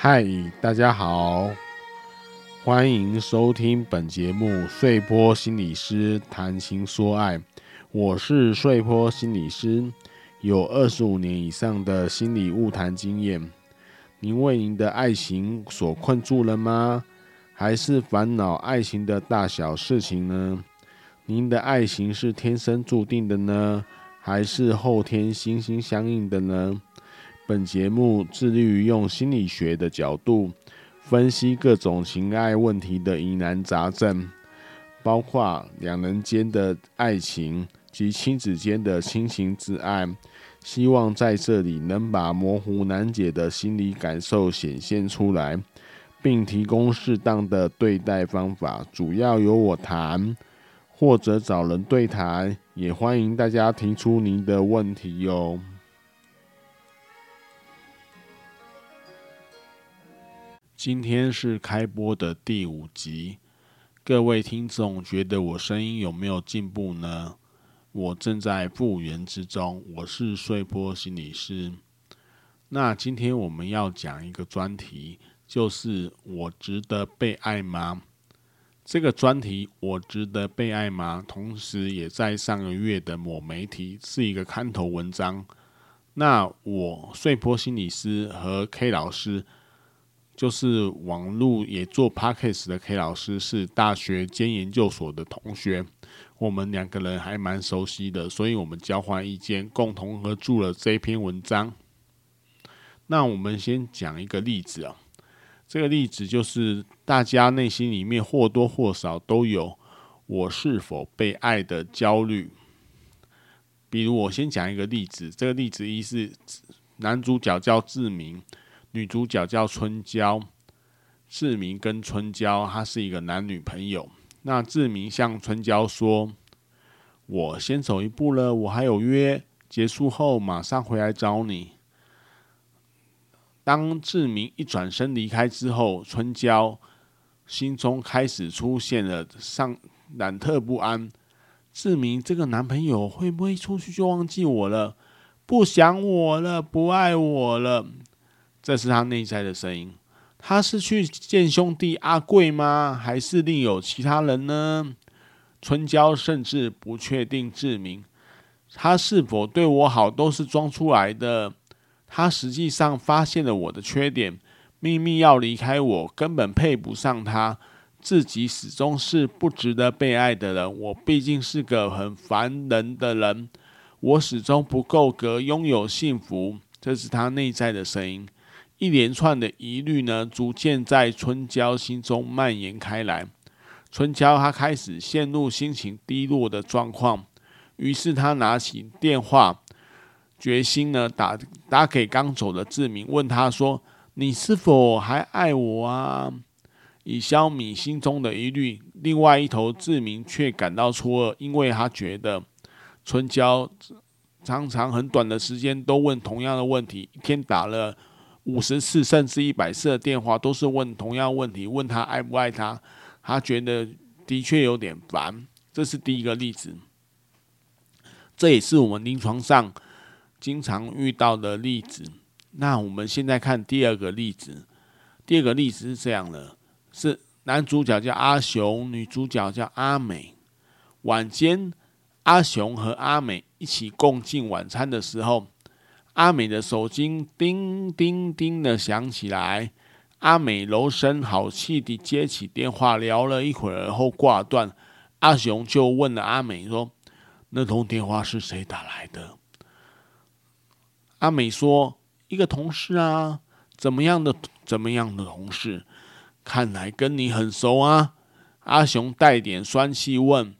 嗨，大家好，欢迎收听本节目《穗波心理师谈情说爱》，我是穗波心理师，有二十五年以上的心理误谈经验。您为您的爱情所困住了吗？还是烦恼爱情的大小事情呢？您的爱情是天生注定的呢？还是后天心心相印的呢？本节目致力于用心理学的角度分析各种情爱问题的疑难杂症，包括两人间的爱情及亲子间的亲情之爱。希望在这里能把模糊难解的心理感受显现出来，并提供适当的对待方法。主要由我谈，或者找人对谈。也欢迎大家提出您的问题哟。今天是开播的第五集，各位听众觉得我声音有没有进步呢？我正在复原之中。我是睡波心理师。那今天我们要讲一个专题，就是我值得被爱吗？这个专题我值得被爱吗？同时也在上个月的某媒体是一个刊头文章。那我睡波心理师和 K 老师，就是网络也做 Podcast 的 K 老师，是大学兼研究所的同学。我们两个人还蛮熟悉的，所以我们交换意见，共同合著了这篇文章。那我们先讲一个例子啊。这个例子就是大家内心里面或多或少都有我是否被爱的焦虑。比如我先讲一个例子，这个例子一是男主角叫志明，女主角叫春娇。志明跟春娇他是一个男女朋友。那志明向春娇说：“我先走一步了，我还有约，结束后马上回来找你。”当志明一转身离开之后，春娇心中开始出现了上忐忑不安。志明这个男朋友会不会出去就忘记我了，不想我了，不爱我了？这是他内在的声音。他是去见兄弟阿贵吗？还是另有其他人呢？春娇甚至不确定志明他是否对我好，都是装出来的。他实际上发现了我的缺点，秘密要离开我，根本配不上他，自己始终是不值得被爱的人。我毕竟是个很烦人的人，我始终不够格拥有幸福。这是他内在的声音，一连串的疑虑呢，逐渐在春娇心中蔓延开来。春娇她开始陷入心情低落的状况，于是她拿起电话。决心呢，打打给刚走的志明，问他说：“你是否还爱我啊？”以消弭心中的疑虑。另外一头，志明却感到错愕，因为他觉得春娇常常很短的时间都问同样的问题，一天打了五十次甚至一百次的电话，都是问同样问题，问他爱不爱他。他觉得的确有点烦。这是第一个例子，这也是我们临床上。经常遇到的例子，那我们现在看第二个例子。第二个例子是这样的：是男主角叫阿雄，女主角叫阿美。晚间，阿雄和阿美一起共进晚餐的时候，阿美的手机叮叮叮的响起来。阿美柔声好气地接起电话，聊了一会儿后挂断。阿雄就问了阿美说：“那通电话是谁打来的？”阿美说：“一个同事啊，怎么样的怎么样的同事？看来跟你很熟啊。”阿雄带点酸气问：“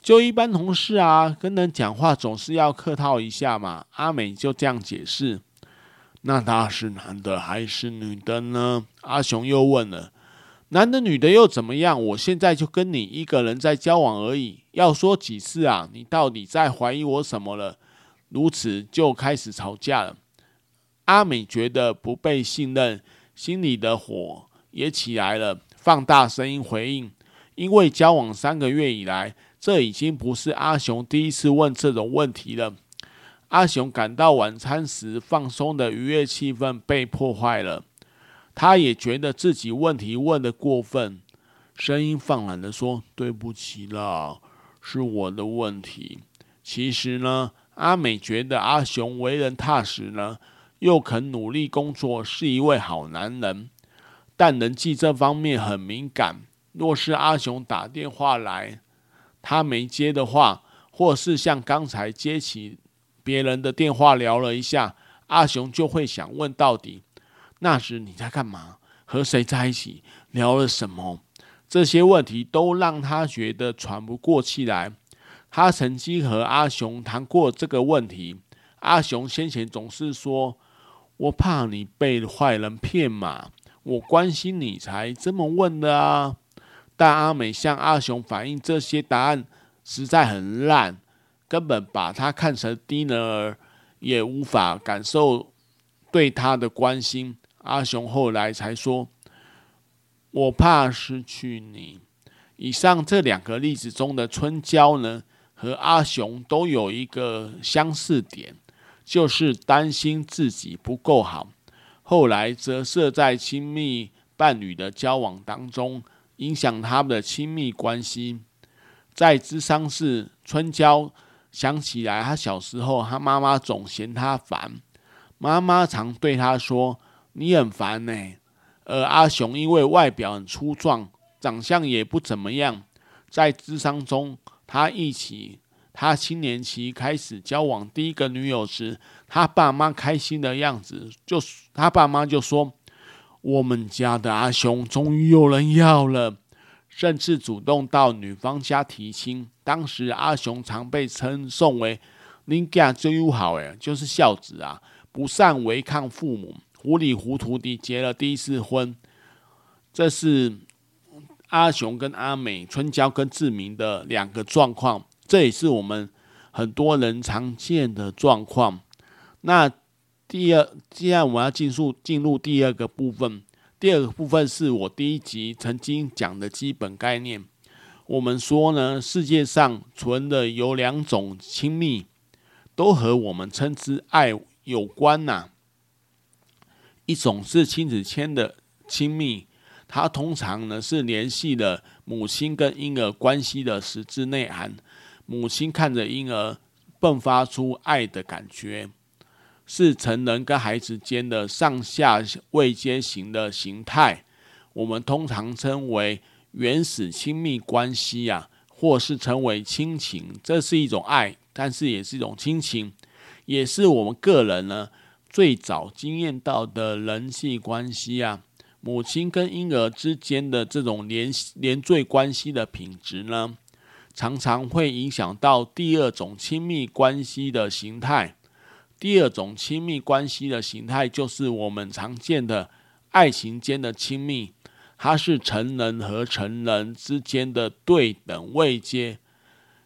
就一般同事啊，跟人讲话总是要客套一下嘛。”阿美就这样解释。那他是男的还是女的呢？阿雄又问了：“男的女的又怎么样？我现在就跟你一个人在交往而已，要说几次啊？你到底在怀疑我什么了？”如此就开始吵架了。阿美觉得不被信任，心里的火也起来了，放大声音回应。因为交往三个月以来，这已经不是阿雄第一次问这种问题了。阿雄感到晚餐时放松的愉悦气氛被破坏了。他也觉得自己问题问得过分，声音放软的说：“对不起啦，是我的问题。”其实呢，阿美觉得阿雄为人踏实呢，又肯努力工作，是一位好男人，但人际这方面很敏感。若是阿雄打电话来，他没接的话，或是像刚才接起别人的电话聊了一下，阿雄就会想问到底。那时你在干嘛？和谁在一起？聊了什么？这些问题都让他觉得喘不过气来。他曾经和阿雄谈过这个问题。阿雄先前总是说：“我怕你被坏人骗嘛，我关心你才这么问的啊。”但阿美向阿雄反映这些答案实在很烂，根本把他看成低能儿，也无法感受对他的关心。阿雄后来才说：“我怕失去你。”以上这两个例子中的春娇呢，和阿雄都有一个相似点，就是担心自己不够好，后来折射在亲密伴侣的交往当中，影响他们的亲密关系。在咨商室，春娇想起来，她小时候，她妈妈总嫌她烦，妈妈常对她说。你很烦呢、而阿雄因为外表很粗壮，长相也不怎么样，在咨商中，他一起，他青年期开始交往第一个女友时，他爸妈开心的样子，就他爸妈就说：“我们家的阿雄终于有人要了。”甚至主动到女方家提亲。当时阿雄常被称颂为“恁囝最友好”诶，就是孝子啊，不善违抗父母。糊里糊涂地结了第一次婚，这是阿雄跟阿美、春娇跟志明的两个状况，这也是我们很多人常见的状况。那第二，既然我们要进入进入第二个部分，第二个部分是我第一集曾经讲的基本概念。我们说呢，世界上存的有两种亲密，都和我们称之爱有关呐、一种是亲子间的亲密，它通常呢是联系了母亲跟婴儿关系的实质内涵。母亲看着婴儿迸发出爱的感觉，是成人跟孩子间的上下位阶型的形态。我们通常称为原始亲密关系呀、啊，或是称为亲情。这是一种爱，但是也是一种亲情，也是我们个人呢。最早经验到的人际关系啊，母亲跟婴儿之间的这种连连缀关系的品质呢，常常会影响到第二种亲密关系的形态。第二种亲密关系的形态就是我们常见的爱情间的亲密，它是成人和成人之间的对等位阶。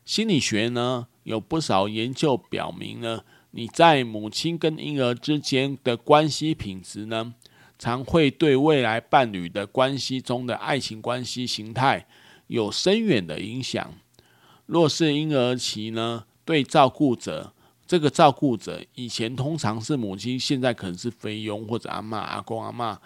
心理学呢，有不少研究表明呢。你在母亲跟婴儿之间的关系品质呢，常会对未来伴侣的关系中的爱情关系形态有深远的影响。若是婴儿期呢，对照顾者，这个照顾者以前通常是母亲，现在可能是菲佣或者阿嬷、阿公、阿嬷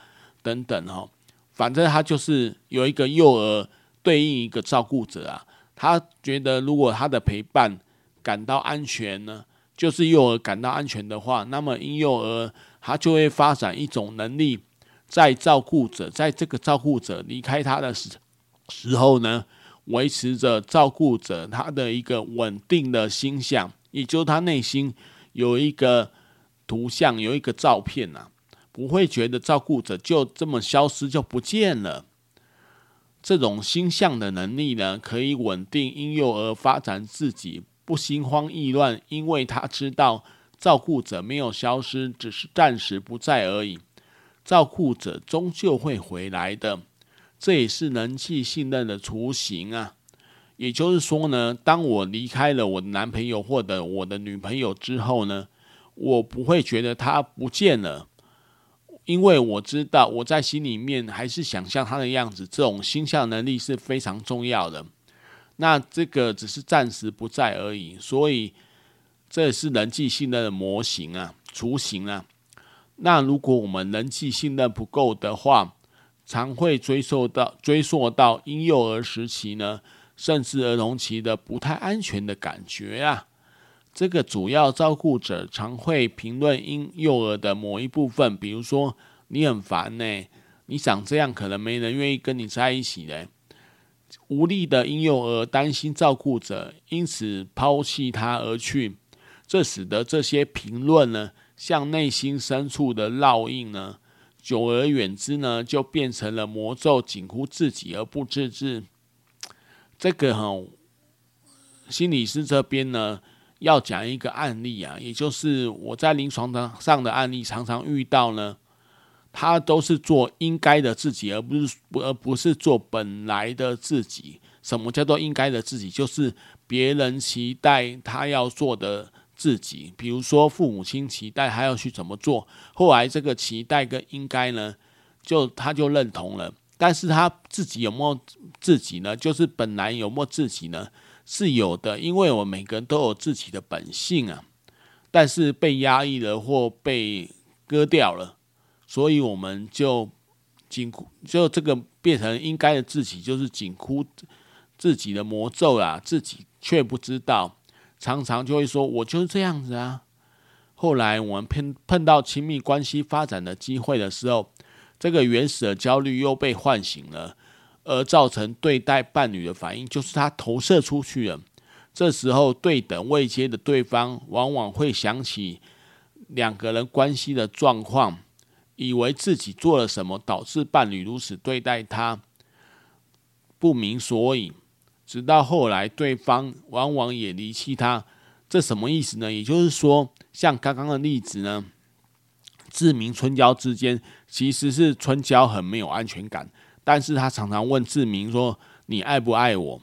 等等哦。反正他就是有一个幼儿对应一个照顾者啊，他觉得如果他的陪伴感到安全呢，就是幼儿感到安全的话，那么婴幼儿他就会发展一种能力，在照顾者在这个照顾者离开他的时时候呢，维持着照顾者他的一个稳定的心象，也就是他内心有一个图像，有一个照片呐、啊，不会觉得照顾者就这么消失就不见了。这种心象的能力呢，可以稳定婴幼儿发展自己。不心慌意乱，因为他知道照顾者没有消失，只是暂时不在而已。照顾者终究会回来的，这也是人际信任的雏形啊。也就是说呢，当我离开了我的男朋友或者我的女朋友之后呢，我不会觉得他不见了，因为我知道我在心里面还是想象他的样子。这种心象能力是非常重要的。那这个只是暂时不在而已，所以这是人际信任的模型啊、雏形啊。那如果我们人际信任不够的话，常会追溯到追溯到婴幼儿时期呢，甚至儿童期的不太安全的感觉啊。这个主要照顾者常会评论婴幼儿的某一部分，比如说你很烦呢，你长这样可能没人愿意跟你在一起嘞。无力的婴幼儿担心照顾者因此抛弃他而去，这使得这些评论呢，像内心深处的烙印呢，久而远之呢，就变成了魔咒，紧箍自己而不自知。这个哈、哦，心理师这边呢，要讲一个案例啊，也就是我在临床的上的案例，常常遇到呢，他都是做应该的自己，而不是而不是做本来的自己。什么叫做应该的自己？就是别人期待他要做的。自己，比如说父母亲期待他要去怎么做，后来这个期待跟应该呢，就他就认同了，但是他自己有没有自己呢？就是本来有没有自己呢？是有的，因为我们每个人都有自己的本性啊，但是被压抑了或被割掉了，所以我们就紧箍，就这个变成应该的自己，就是紧箍自己的魔咒啊，自己却不知道。常常就会说，我就是这样子啊。后来我们碰碰到亲密关系发展的机会的时候，这个原始的焦虑又被唤醒了，而造成对待伴侣的反应就是他投射出去了。这时候对等未接的对方往往会想起两个人关系的状况，以为自己做了什么导致伴侣如此对待他，不明所以。直到后来，对方往往也离弃他，这什么意思呢？也就是说，像刚刚的例子呢，志明春娇之间其实是春娇很没有安全感，但是他常常问志明说：“你爱不爱我？”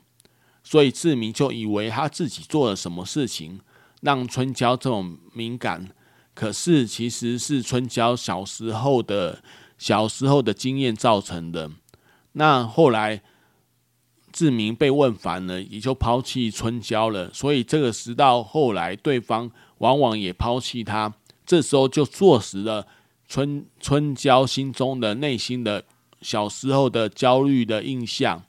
所以志明就以为他自己做了什么事情让春娇这种敏感，可是其实是春娇小时候的小时候的经验造成的。那后来。志明被问烦了，也就抛弃春娇了。所以这个时到后来，对方往往也抛弃他。这时候就坐实了春春娇心中的内心的小时候的焦虑的印象。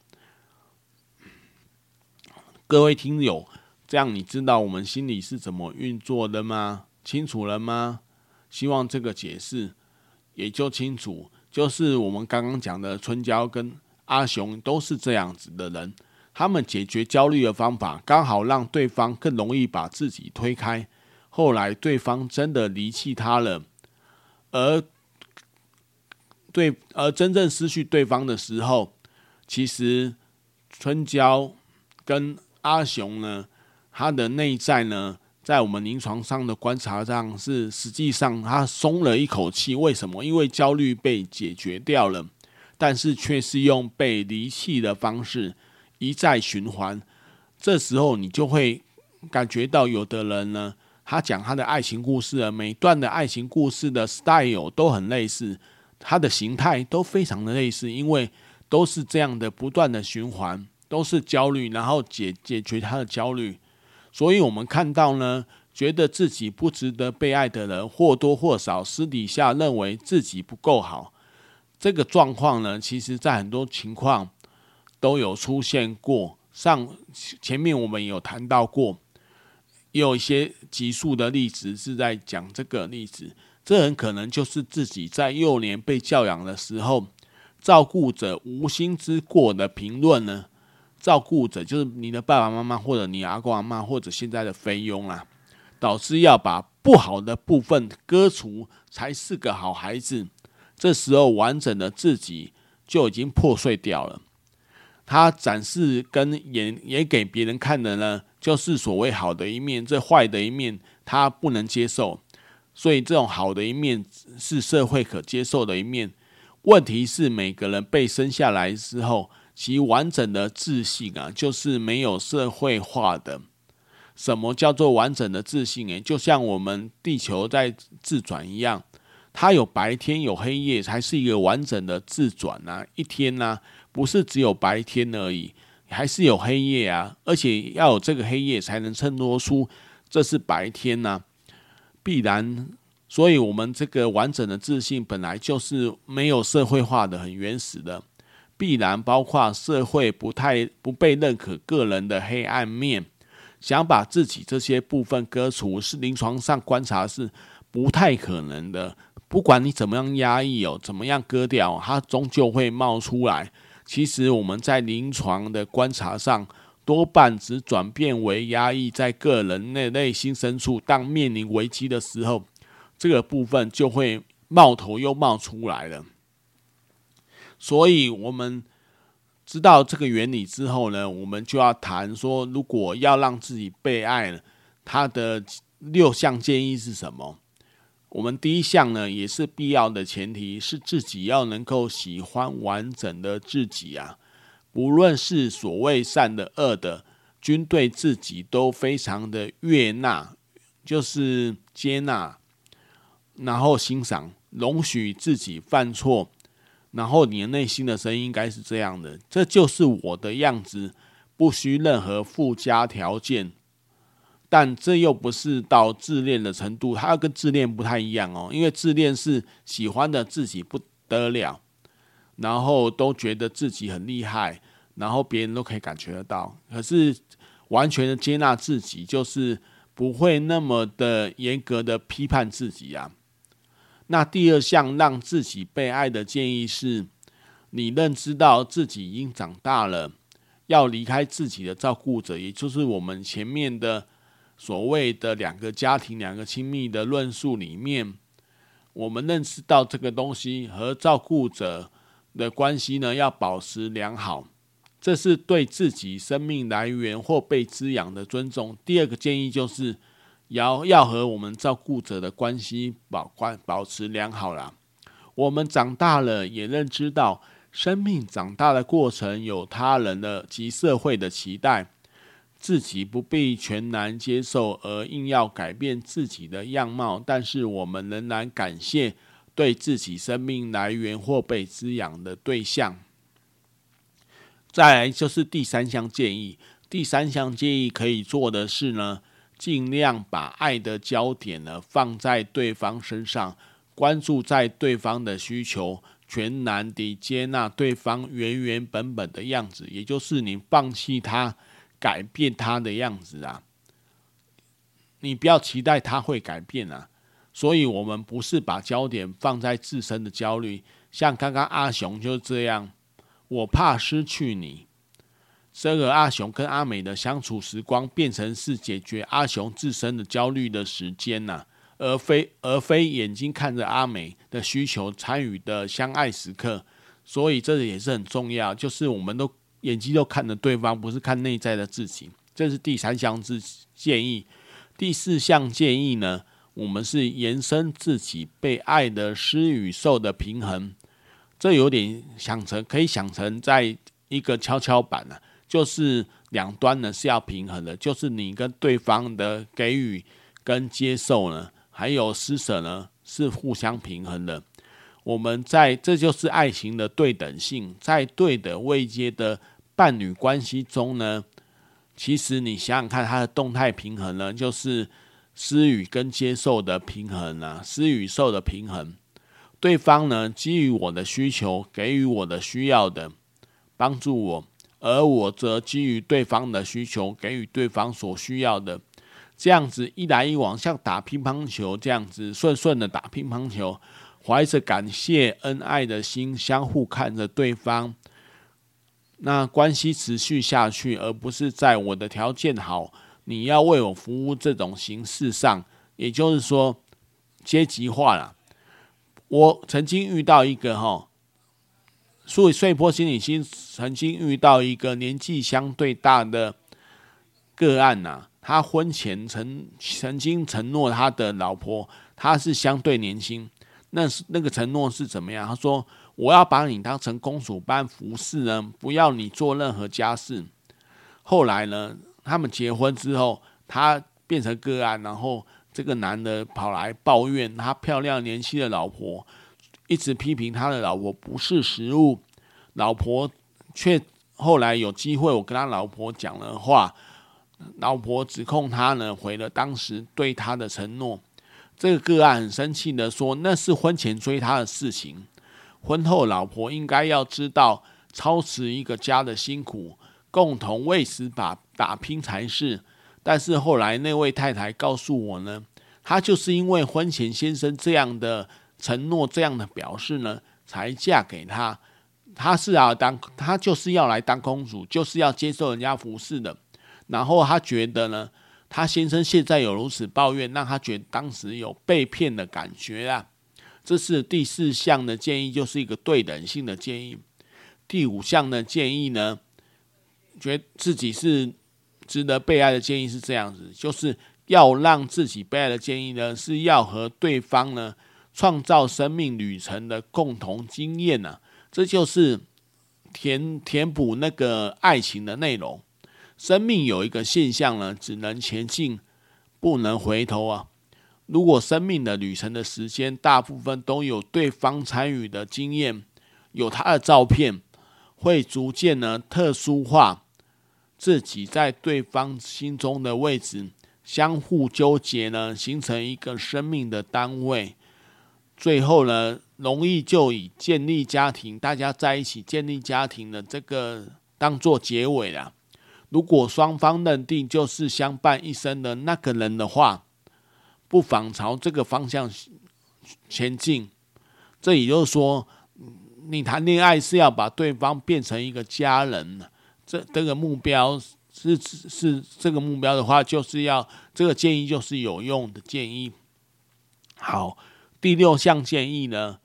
各位听友，这样你知道我们心里是怎么运作的吗？清楚了吗？希望这个解释也就清楚。就是我们刚刚讲的春娇跟。阿雄都是这样子的人，他们解决焦虑的方法刚好让对方更容易把自己推开。后来对方真的离弃他了，而对而真正失去对方的时候，其实春娇跟阿雄呢，他的内在呢，在我们临床上的观察上是实际上他松了一口气。为什么？因为焦虑被解决掉了。但是却是用被离弃的方式一再循环，这时候你就会感觉到，有的人呢，他讲他的爱情故事啊，每段的爱情故事的 style 都很类似，他的形态都非常的类似，因为都是这样的不断的循环，都是焦虑，然后解解决他的焦虑，所以我们看到呢，觉得自己不值得被爱的人，或多或少私底下认为自己不够好。这个状况呢，其实在很多情况都有出现过。上前面我们有谈到过，有一些极速的例子是在讲这个例子。这很可能就是自己在幼年被教养的时候，照顾者无心之过的评论呢。照顾者就是你的爸爸妈妈，或者你阿公阿妈，或者现在的菲佣啦，导致要把不好的部分割除，才是个好孩子。这时候，完整的自己就已经破碎掉了。他展示跟演也给别人看的呢，就是所谓好的一面，这坏的一面他不能接受。所以，这种好的一面是社会可接受的一面。问题是，每个人被生下来之后，其完整的自信啊，就是没有社会化的。什么叫做完整的自信？诶，就像我们地球在自转一样。它有白天有黑夜，才是一个完整的自转啊！一天呢、啊，不是只有白天而已，还是有黑夜啊！而且要有这个黑夜，才能衬托出这是白天呐、啊。必然所以，我们这个完整的自信本来就是没有社会化的、很原始的，必然包括社会不太不被认可个人的黑暗面，想把自己这些部分割除，是临床上观察是不太可能的。不管你怎么样压抑哦，怎么样割掉，它终究会冒出来。其实我们在临床的观察上，多半只转变为压抑在个人内内心深处，当面临危机的时候。这个部分就会冒头又冒出来了，所以我们知道这个原理之后呢，我们就要谈说，如果要让自己被爱，它的六项建议是什么？我们第一项呢，也是必要的前提是自己要能够喜欢完整的自己啊，不论是所谓善的恶的，均对自己都非常的悦纳，就是接纳。然后欣赏，容许自己犯错，然后你的内心的声音应该是这样的：这就是我的样子，不需任何附加条件。但这又不是到自恋的程度，它跟自恋不太一样哦。因为自恋是喜欢的自己不得了，然后都觉得自己很厉害，然后别人都可以感觉得到。可是完全的接纳自己，就是不会那么的严格的批判自己啊。那第二项让自己被爱的建议是，你认知到自己已经长大了，要离开自己的照顾者，也就是我们前面的所谓的两个家庭、两个亲密的论述里面，我们认识到这个东西和照顾者的关系呢，要保持良好，这是对自己生命来源或被滋养的尊重。第二个建议就是。要要和我们照顾者的关系保关保持良好啦。我们长大了，也认知到生命长大的过程有他人的及社会的期待，自己不必全然接受而硬要改变自己的样貌。但是我们仍然感谢对自己生命来源或被滋养的对象。再来就是第三项建议，第三项建议可以做的是呢。尽量把爱的焦点呢放在对方身上，关注在对方的需求，全然地接纳对方原原本本的样子，也就是你放弃他，改变他的样子啊。你不要期待他会改变啊。所以，我们不是把焦点放在自身的焦虑，像刚刚阿雄就这样，我怕失去你。这个阿雄跟阿美的相处时光，变成是解决阿雄自身的焦虑的时间呐、啊，而非而非眼睛看着阿美的需求参与的相爱时刻。所以这也是很重要，就是我们都眼睛都看着对方，不是看内在的自己。这是第三项之建议。第四项建议呢，我们是延伸自己被爱的施与受的平衡。这有点想成，可以想成在一个跷跷板呢、就是两端呢是要平衡的，就是你跟对方的给予跟接受呢，还有施舍呢是互相平衡的。我们在这就是爱情的对等性，在对的位阶的伴侣关系中呢，其实你想想看，它的动态平衡呢，就是施与跟接受的平衡啊，施与受的平衡。对方呢基于我的需求，给予我的需要的，帮助我。而我则基于对方的需求，给予对方所需要的，这样子一来一往，像打乒乓球这样子顺顺的打乒乓球，怀着感谢恩爱的心，相互看着对方，那关系持续下去，而不是在我的条件好，你要为我服务这种形式上，也就是说阶级化了。我曾经遇到一个哈。所以，穗波心理师曾经遇到一个年纪相对大的个案呐、啊，他婚前曾曾经承诺他的老婆，他是相对年轻，那是那个承诺是怎么样？他说：“我要把你当成公主般服侍呢，不要你做任何家事。”后来呢，他们结婚之后，他变成个案，然后这个男的跑来抱怨他漂亮年轻的老婆。一直批评他的老婆不是食物，老婆却后来有机会，我跟他老婆讲了话，老婆指控他呢毁了当时对他的承诺。这个个案很生气的说：“那是婚前追他的事情，婚后老婆应该要知道操持一个家的辛苦，共同为此把打拼才是。”但是后来那位太太告诉我呢，她就是因为婚前先生这样的承诺、这样的表示呢，才嫁给他。她是要当，她就是要来当公主，就是要接受人家服侍的。然后她觉得呢，她先生现在有如此抱怨，让她觉得当时有被骗的感觉啊。这是第四项的建议，就是一个对等性的建议。第五项的建议呢，觉得自己是。值得被爱的建议是这样子，就是要让自己被爱的建议呢，是要和对方呢创造生命旅程的共同经验呢、啊，这就是填填补那个爱情的内容。生命有一个现象呢，只能前进，不能回头啊。如果生命的旅程的时间大部分都有对方参与的经验，有他的照片，会逐渐呢特殊化。自己在对方心中的位置，相互纠结呢，形成一个生命的单位。最后呢，容易就以建立家庭，大家在一起建立家庭的这个当做结尾了。如果双方认定就是相伴一生的那个人的话，不妨朝这个方向前进。这也就是说，你谈恋爱是要把对方变成一个家人。这这个目标是是这个目标的话，就是要这个建议就是有用的建议。好，第六项建议呢，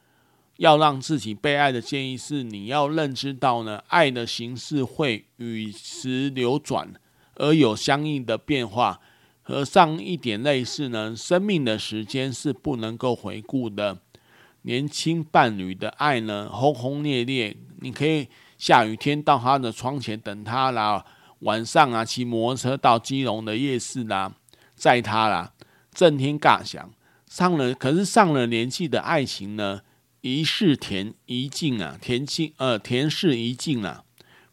要让自己被爱的建议是，你要认知到呢，爱的形式会与时流转，而有相应的变化。和上一点类似呢，生命的时间是不能够回顾的。年轻伴侣的爱呢，轰轰烈烈，你可以。下雨天到他的窗前等他啦，晚上啊骑摩托车到基隆的夜市啦，载他啦，震天尬响。上了可是上了年纪的爱情呢，一世甜一静啊，甜心呃甜事一静啊，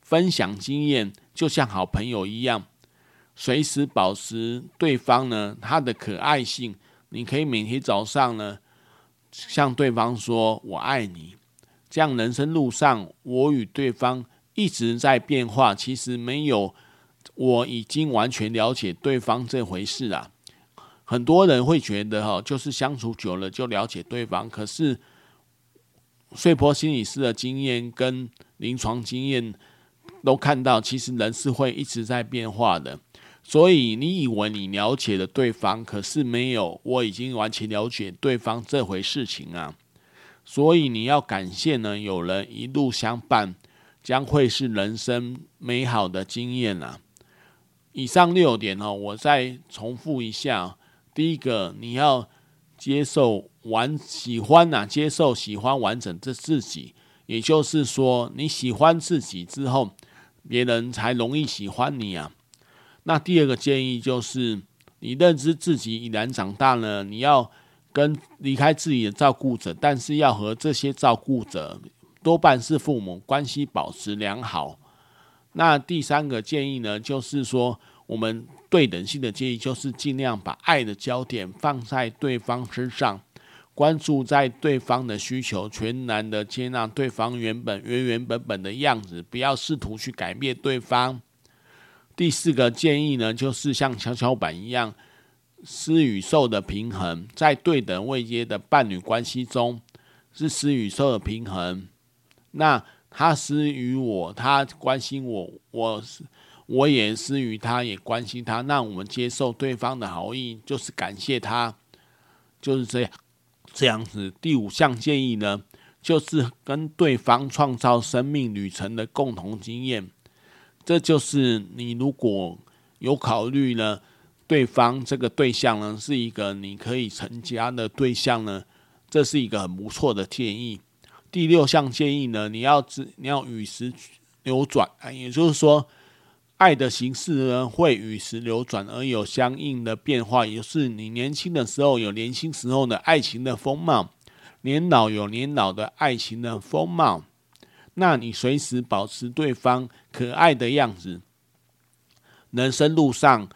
分享经验就像好朋友一样，随时保持对方呢他的可爱性。你可以每天早上呢向对方说我爱你。这样人生路上，我与对方一直在变化，其实没有我已经完全了解对方这回事啊。很多人会觉得哈，就是相处久了就了解对方，可是睡波心理师的经验跟临床经验都看到，其实人是会一直在变化的。所以你以为你了解了对方，可是没有，我已经完全了解对方这回事情啊。所以你要感谢呢，有人一路相伴，将会是人生美好的经验啊。以上六点哦，我再重复一下。第一个，你要接受完喜欢呐，接受喜欢完整的自己，也就是说，你喜欢自己之后，别人才容易喜欢你啊。那第二个建议就是，你认知自己已然长大了，你要。跟离开自己的照顾者，但是要和这些照顾者多半是父母关系保持良好。那第三个建议呢，就是说我们对等性的建议，就是尽量把爱的焦点放在对方身上，关注在对方的需求，全然的接纳对方原本原原本本的样子，不要试图去改变对方。第四个建议呢，就是像跷跷板一样。施与受的平衡，在对等位阶的伴侣关系中，是施与受的平衡。那他施于我，他关心我，我是我也施与他，也关心他。那我们接受对方的好意，就是感谢他，就是这样这样子。第五项建议呢，就是跟对方创造生命旅程的共同经验。这就是你如果有考虑呢。对方这个对象呢，是一个你可以成家的对象呢，这是一个很不错的建议。第六项建议呢，你要知你要与时流转，也就是说，爱的形式呢会与时流转而有相应的变化，也就是你年轻的时候有年轻时候的爱情的风貌，年老有年老的爱情的风貌，那你随时保持对方可爱的样子，人生路上。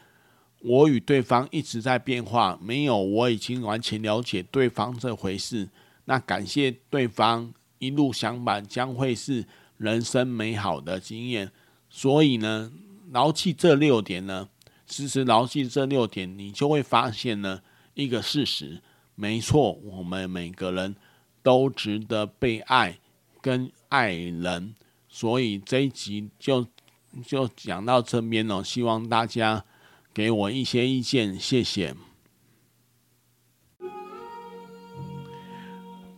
我与对方一直在变化，没有我已经完全了解对方这回事。那感谢对方一路相伴，将会是人生美好的经验。所以呢，牢记这六点呢，时时牢记这六点，你就会发现呢一个事实：没错，我们每个人都值得被爱跟爱人。所以这一集就就讲到这边哦，希望大家。给我一些意见，谢谢。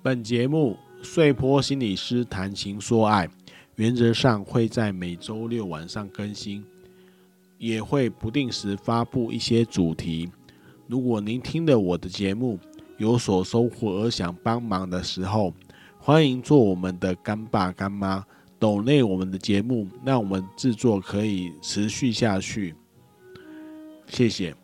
本节目碎波心理师谈情说爱，原则上会在每周六晚上更新，也会不定时发布一些主题。如果您听了我的节目有所收获而想帮忙的时候，欢迎做我们的干爸干妈，抖内我们的节目，让我们制作可以持续下去。谢谢。